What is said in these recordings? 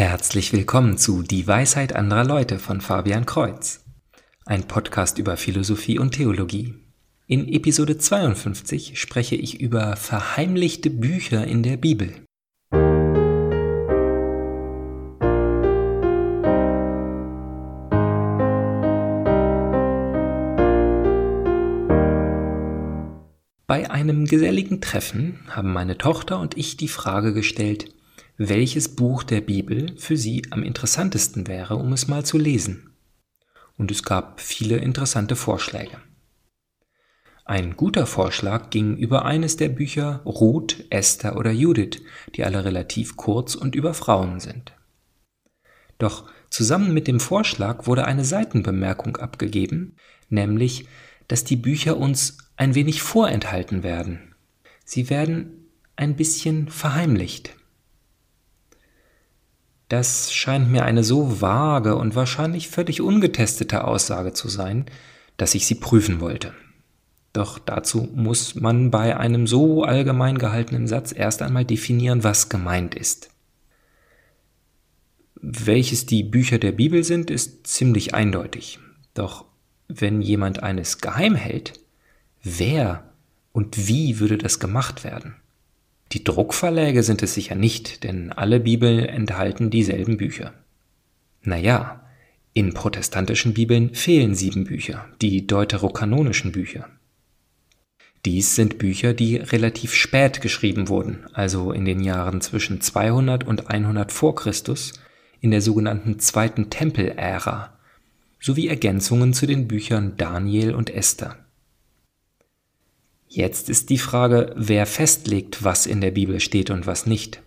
Herzlich willkommen zu Die Weisheit anderer Leute von Fabian Kreuz, ein Podcast über Philosophie und Theologie. In Episode 52 spreche ich über verheimlichte Bücher in der Bibel. Bei einem geselligen Treffen haben meine Tochter und ich die Frage gestellt, welches Buch der Bibel für sie am interessantesten wäre, um es mal zu lesen. Und es gab viele interessante Vorschläge. Ein guter Vorschlag ging über eines der Bücher Ruth, Esther oder Judith, die alle relativ kurz und über Frauen sind. Doch zusammen mit dem Vorschlag wurde eine Seitenbemerkung abgegeben, nämlich, dass die Bücher uns ein wenig vorenthalten werden. Sie werden ein bisschen verheimlicht. Das scheint mir eine so vage und wahrscheinlich völlig ungetestete Aussage zu sein, dass ich sie prüfen wollte. Doch dazu muss man bei einem so allgemein gehaltenen Satz erst einmal definieren, was gemeint ist. Welches die Bücher der Bibel sind, ist ziemlich eindeutig. Doch wenn jemand eines geheim hält, Wer und wie würde das gemacht werden? Die Druckverläge sind es sicher nicht, denn alle Bibeln enthalten dieselben Bücher. Naja, in protestantischen Bibeln fehlen sieben Bücher, die deuterokanonischen Bücher. Dies sind Bücher, die relativ spät geschrieben wurden, also in den Jahren zwischen 200 und 100 vor Christus, in der sogenannten zweiten Tempelära, sowie Ergänzungen zu den Büchern Daniel und Esther. Jetzt ist die Frage, wer festlegt, was in der Bibel steht und was nicht.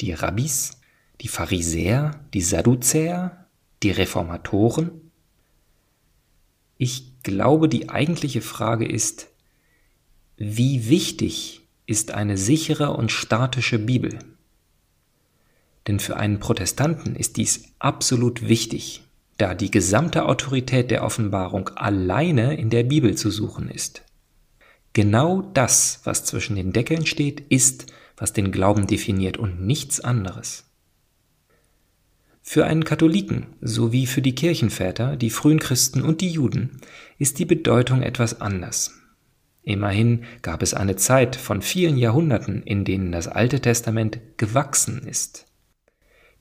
Die Rabbis, die Pharisäer, die Sadduzäer, die Reformatoren? Ich glaube, die eigentliche Frage ist, wie wichtig ist eine sichere und statische Bibel? Denn für einen Protestanten ist dies absolut wichtig, da die gesamte Autorität der Offenbarung alleine in der Bibel zu suchen ist. Genau das, was zwischen den Deckeln steht, ist, was den Glauben definiert und nichts anderes. Für einen Katholiken sowie für die Kirchenväter, die frühen Christen und die Juden ist die Bedeutung etwas anders. Immerhin gab es eine Zeit von vielen Jahrhunderten, in denen das Alte Testament gewachsen ist.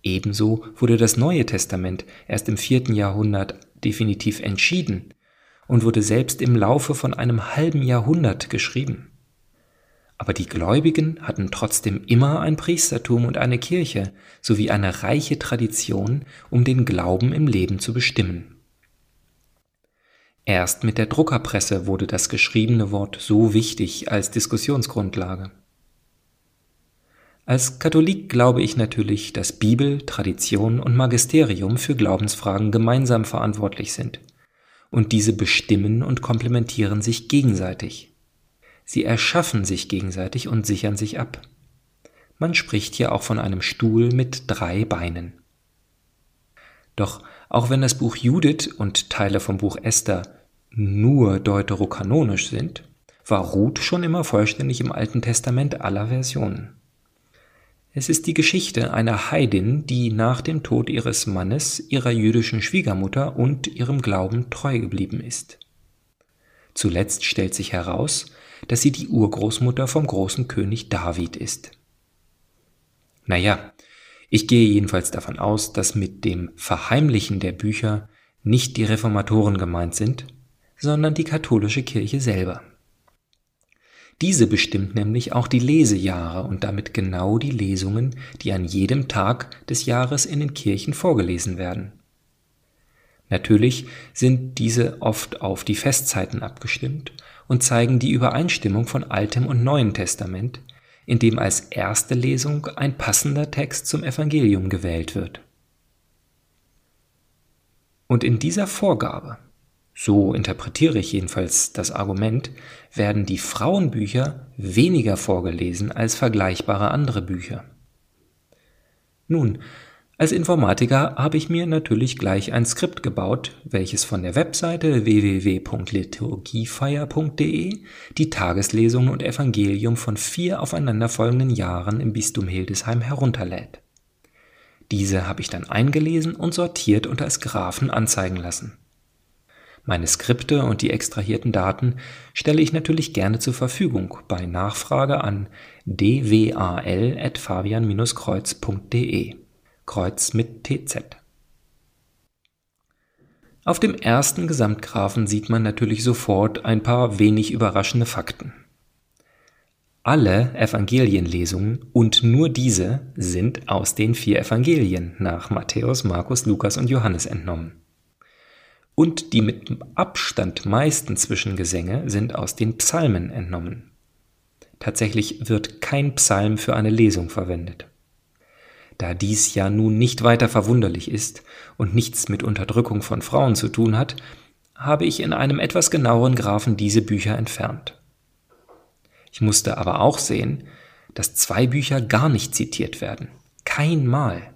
Ebenso wurde das Neue Testament erst im vierten Jahrhundert definitiv entschieden und wurde selbst im Laufe von einem halben Jahrhundert geschrieben. Aber die Gläubigen hatten trotzdem immer ein Priestertum und eine Kirche sowie eine reiche Tradition, um den Glauben im Leben zu bestimmen. Erst mit der Druckerpresse wurde das geschriebene Wort so wichtig als Diskussionsgrundlage. Als Katholik glaube ich natürlich, dass Bibel, Tradition und Magisterium für Glaubensfragen gemeinsam verantwortlich sind – und diese bestimmen und komplementieren sich gegenseitig. Sie erschaffen sich gegenseitig und sichern sich ab. Man spricht hier auch von einem Stuhl mit drei Beinen. Doch auch wenn das Buch Judith und Teile vom Buch Esther nur deuterokanonisch sind, war Ruth schon immer vollständig im Alten Testament aller Versionen. Es ist die Geschichte einer Heidin, die nach dem Tod ihres Mannes ihrer jüdischen Schwiegermutter und ihrem Glauben treu geblieben ist. Zuletzt stellt sich heraus, dass sie die Urgroßmutter vom großen König David ist. Naja, ich gehe jedenfalls davon aus, dass mit dem Verheimlichen der Bücher nicht die Reformatoren gemeint sind, sondern die katholische Kirche selber. Diese bestimmt nämlich auch die Lesejahre und damit genau die Lesungen, die an jedem Tag des Jahres in den Kirchen vorgelesen werden. Natürlich sind diese oft auf die Festzeiten abgestimmt und zeigen die Übereinstimmung von Altem und Neuen Testament, in dem als erste Lesung ein passender Text zum Evangelium gewählt wird. Und in dieser Vorgabe so interpretiere ich jedenfalls das Argument, werden die Frauenbücher weniger vorgelesen als vergleichbare andere Bücher. Nun, als Informatiker habe ich mir natürlich gleich ein Skript gebaut, welches von der Webseite www.liturgiefeier.de die Tageslesung und Evangelium von vier aufeinanderfolgenden Jahren im Bistum Hildesheim herunterlädt. Diese habe ich dann eingelesen und sortiert und als Graphen anzeigen lassen. Meine Skripte und die extrahierten Daten stelle ich natürlich gerne zur Verfügung bei Nachfrage an dwal.fabian-kreuz.de. Kreuz mit TZ. Auf dem ersten Gesamtgraphen sieht man natürlich sofort ein paar wenig überraschende Fakten. Alle Evangelienlesungen und nur diese sind aus den vier Evangelien nach Matthäus, Markus, Lukas und Johannes entnommen. Und die mit Abstand meisten Zwischengesänge sind aus den Psalmen entnommen. Tatsächlich wird kein Psalm für eine Lesung verwendet. Da dies ja nun nicht weiter verwunderlich ist und nichts mit Unterdrückung von Frauen zu tun hat, habe ich in einem etwas genaueren Graphen diese Bücher entfernt. Ich musste aber auch sehen, dass zwei Bücher gar nicht zitiert werden. Kein Mal.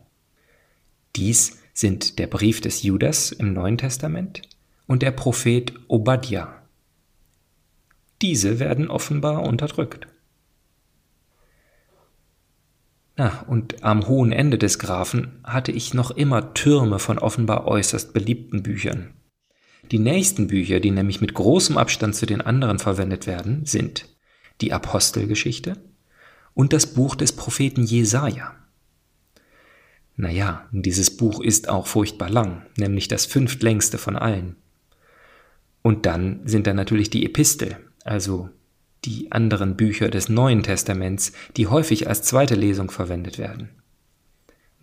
Dies sind der Brief des Judas im Neuen Testament und der Prophet Obadja. Diese werden offenbar unterdrückt. Na, und am hohen Ende des Graphen hatte ich noch immer Türme von offenbar äußerst beliebten Büchern. Die nächsten Bücher, die nämlich mit großem Abstand zu den anderen verwendet werden, sind die Apostelgeschichte und das Buch des Propheten Jesaja. Naja, dieses Buch ist auch furchtbar lang, nämlich das fünftlängste von allen. Und dann sind da natürlich die Epistel, also die anderen Bücher des Neuen Testaments, die häufig als zweite Lesung verwendet werden.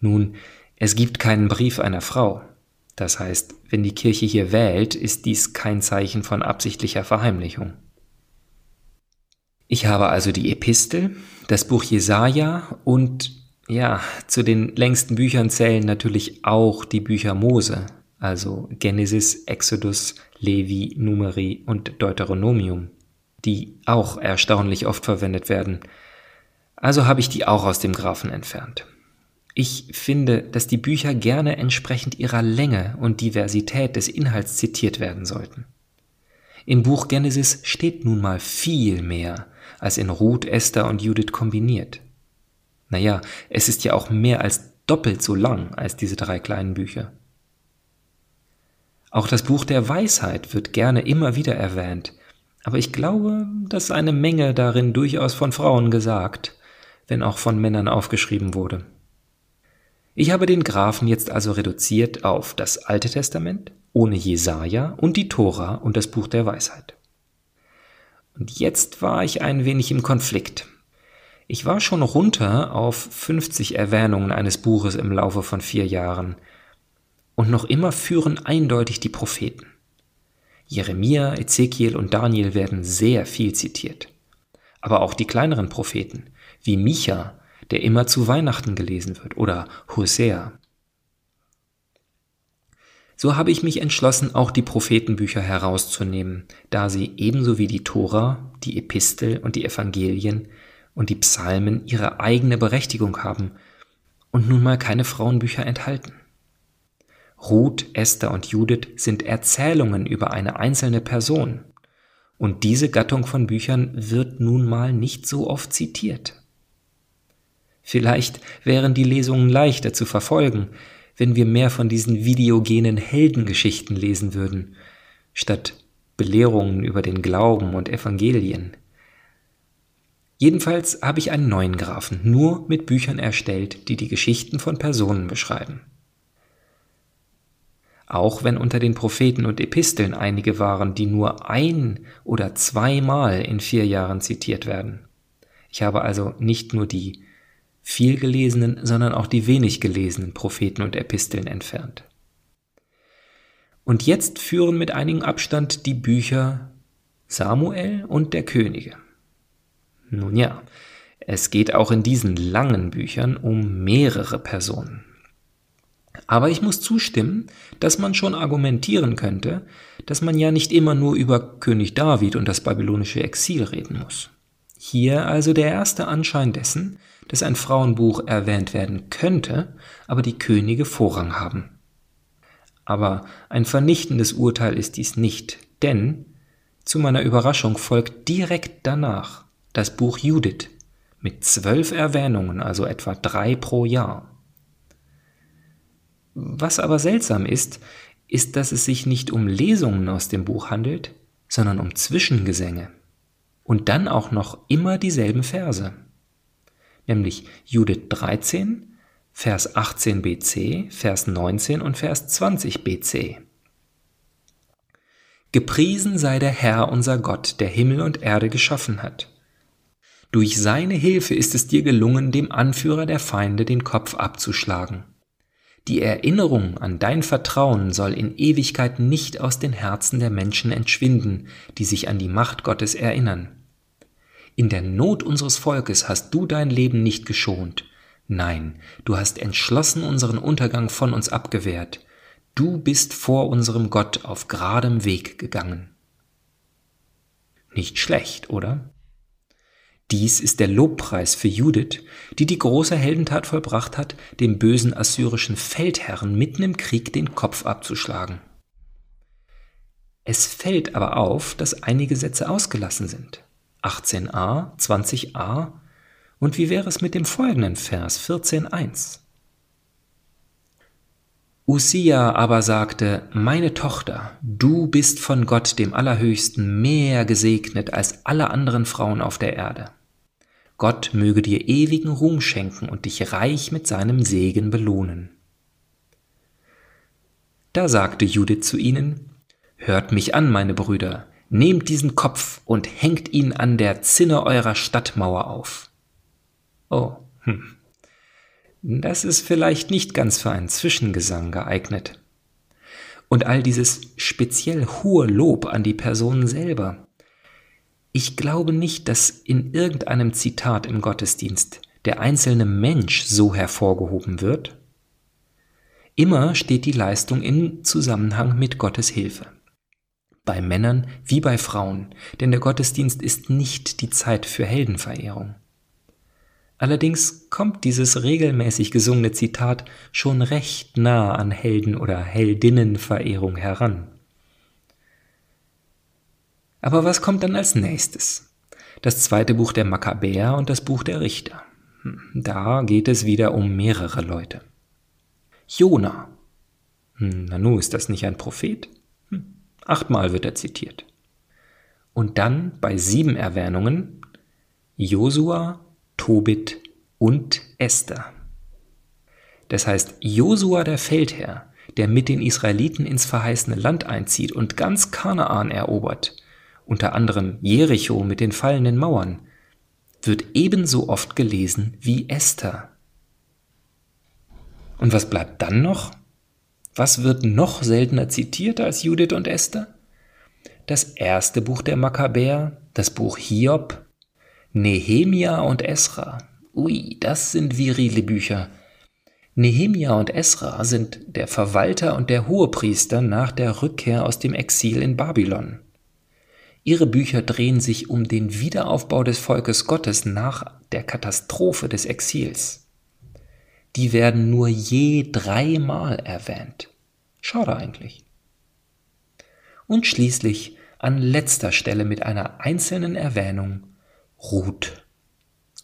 Nun, es gibt keinen Brief einer Frau. Das heißt, wenn die Kirche hier wählt, ist dies kein Zeichen von absichtlicher Verheimlichung. Ich habe also die Epistel, das Buch Jesaja und ja, zu den längsten Büchern zählen natürlich auch die Bücher Mose, also Genesis, Exodus, Levi, Numeri und Deuteronomium, die auch erstaunlich oft verwendet werden. Also habe ich die auch aus dem Graphen entfernt. Ich finde, dass die Bücher gerne entsprechend ihrer Länge und Diversität des Inhalts zitiert werden sollten. Im Buch Genesis steht nun mal viel mehr als in Ruth, Esther und Judith kombiniert. Naja, es ist ja auch mehr als doppelt so lang als diese drei kleinen Bücher. Auch das Buch der Weisheit wird gerne immer wieder erwähnt, aber ich glaube, dass eine Menge darin durchaus von Frauen gesagt, wenn auch von Männern aufgeschrieben wurde. Ich habe den Graphen jetzt also reduziert auf das Alte Testament ohne Jesaja und die Tora und das Buch der Weisheit. Und jetzt war ich ein wenig im Konflikt. Ich war schon runter auf 50 Erwähnungen eines Buches im Laufe von vier Jahren. Und noch immer führen eindeutig die Propheten. Jeremia, Ezekiel und Daniel werden sehr viel zitiert. Aber auch die kleineren Propheten, wie Micha, der immer zu Weihnachten gelesen wird, oder Hosea. So habe ich mich entschlossen, auch die Prophetenbücher herauszunehmen, da sie ebenso wie die Tora, die Epistel und die Evangelien und die Psalmen ihre eigene Berechtigung haben und nun mal keine Frauenbücher enthalten. Ruth, Esther und Judith sind Erzählungen über eine einzelne Person, und diese Gattung von Büchern wird nun mal nicht so oft zitiert. Vielleicht wären die Lesungen leichter zu verfolgen, wenn wir mehr von diesen videogenen Heldengeschichten lesen würden, statt Belehrungen über den Glauben und Evangelien. Jedenfalls habe ich einen neuen Graphen nur mit Büchern erstellt, die die Geschichten von Personen beschreiben. Auch wenn unter den Propheten und Episteln einige waren, die nur ein oder zweimal in vier Jahren zitiert werden. Ich habe also nicht nur die viel gelesenen, sondern auch die wenig gelesenen Propheten und Episteln entfernt. Und jetzt führen mit einigem Abstand die Bücher Samuel und der Könige. Nun ja, es geht auch in diesen langen Büchern um mehrere Personen. Aber ich muss zustimmen, dass man schon argumentieren könnte, dass man ja nicht immer nur über König David und das babylonische Exil reden muss. Hier also der erste Anschein dessen, dass ein Frauenbuch erwähnt werden könnte, aber die Könige Vorrang haben. Aber ein vernichtendes Urteil ist dies nicht, denn zu meiner Überraschung folgt direkt danach das Buch Judith mit zwölf Erwähnungen, also etwa drei pro Jahr. Was aber seltsam ist, ist, dass es sich nicht um Lesungen aus dem Buch handelt, sondern um Zwischengesänge. Und dann auch noch immer dieselben Verse. Nämlich Judith 13, Vers 18 BC, Vers 19 und Vers 20 BC. Gepriesen sei der Herr unser Gott, der Himmel und Erde geschaffen hat. Durch seine Hilfe ist es dir gelungen, dem Anführer der Feinde den Kopf abzuschlagen. Die Erinnerung an dein Vertrauen soll in Ewigkeit nicht aus den Herzen der Menschen entschwinden, die sich an die Macht Gottes erinnern. In der Not unseres Volkes hast du dein Leben nicht geschont. Nein, du hast entschlossen unseren Untergang von uns abgewehrt. Du bist vor unserem Gott auf geradem Weg gegangen. Nicht schlecht, oder? Dies ist der Lobpreis für Judith, die die große Heldentat vollbracht hat, dem bösen assyrischen Feldherrn mitten im Krieg den Kopf abzuschlagen. Es fällt aber auf, dass einige Sätze ausgelassen sind. 18a, 20a und wie wäre es mit dem folgenden Vers 14.1? Usia aber sagte, meine Tochter, du bist von Gott dem Allerhöchsten mehr gesegnet als alle anderen Frauen auf der Erde. Gott möge dir ewigen Ruhm schenken und dich reich mit seinem Segen belohnen. Da sagte Judith zu ihnen, Hört mich an, meine Brüder, nehmt diesen Kopf und hängt ihn an der Zinne eurer Stadtmauer auf. Oh, hm. Das ist vielleicht nicht ganz für einen Zwischengesang geeignet. Und all dieses speziell hohe Lob an die Person selber. Ich glaube nicht, dass in irgendeinem Zitat im Gottesdienst der einzelne Mensch so hervorgehoben wird. Immer steht die Leistung in Zusammenhang mit Gottes Hilfe. Bei Männern wie bei Frauen, denn der Gottesdienst ist nicht die Zeit für Heldenverehrung. Allerdings kommt dieses regelmäßig gesungene Zitat schon recht nah an Helden- oder Heldinnenverehrung heran. Aber was kommt dann als nächstes? Das zweite Buch der Makkabäer und das Buch der Richter. Hm, da geht es wieder um mehrere Leute. Jona. Hm, Nanu, ist das nicht ein Prophet? Hm, achtmal wird er zitiert. Und dann bei sieben Erwähnungen Josua, Tobit und Esther. Das heißt, Josua der Feldherr, der mit den Israeliten ins verheißene Land einzieht und ganz Kanaan erobert, unter anderem Jericho mit den fallenden Mauern, wird ebenso oft gelesen wie Esther. Und was bleibt dann noch? Was wird noch seltener zitiert als Judith und Esther? Das erste Buch der Makkabäer, das Buch Hiob, Nehemia und Esra. Ui, das sind virile Bücher. Nehemia und Esra sind der Verwalter und der Hohepriester nach der Rückkehr aus dem Exil in Babylon. Ihre Bücher drehen sich um den Wiederaufbau des Volkes Gottes nach der Katastrophe des Exils. Die werden nur je dreimal erwähnt. Schade eigentlich. Und schließlich an letzter Stelle mit einer einzelnen Erwähnung Ruth.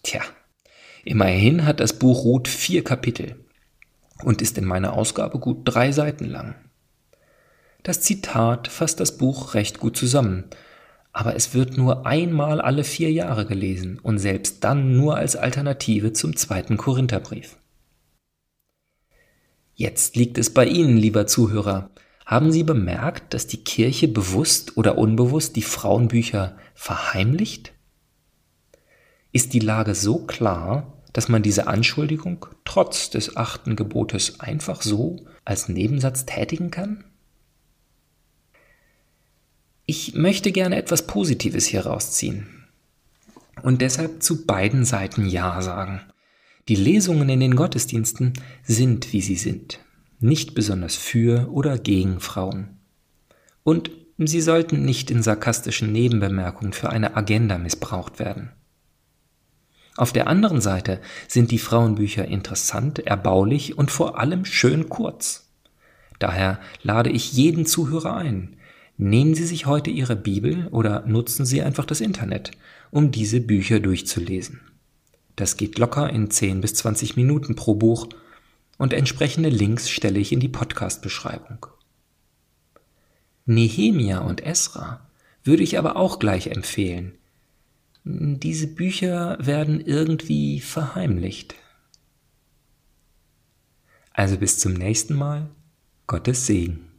Tja, immerhin hat das Buch Ruth vier Kapitel und ist in meiner Ausgabe gut drei Seiten lang. Das Zitat fasst das Buch recht gut zusammen, aber es wird nur einmal alle vier Jahre gelesen und selbst dann nur als Alternative zum zweiten Korintherbrief. Jetzt liegt es bei Ihnen, lieber Zuhörer. Haben Sie bemerkt, dass die Kirche bewusst oder unbewusst die Frauenbücher verheimlicht? Ist die Lage so klar, dass man diese Anschuldigung trotz des achten Gebotes einfach so als Nebensatz tätigen kann? Ich möchte gerne etwas Positives hier rausziehen und deshalb zu beiden Seiten Ja sagen. Die Lesungen in den Gottesdiensten sind, wie sie sind, nicht besonders für oder gegen Frauen. Und sie sollten nicht in sarkastischen Nebenbemerkungen für eine Agenda missbraucht werden. Auf der anderen Seite sind die Frauenbücher interessant, erbaulich und vor allem schön kurz. Daher lade ich jeden Zuhörer ein. Nehmen Sie sich heute Ihre Bibel oder nutzen Sie einfach das Internet, um diese Bücher durchzulesen. Das geht locker in 10 bis 20 Minuten pro Buch und entsprechende Links stelle ich in die Podcast-Beschreibung. Nehemia und Esra würde ich aber auch gleich empfehlen. Diese Bücher werden irgendwie verheimlicht. Also bis zum nächsten Mal. Gottes Segen.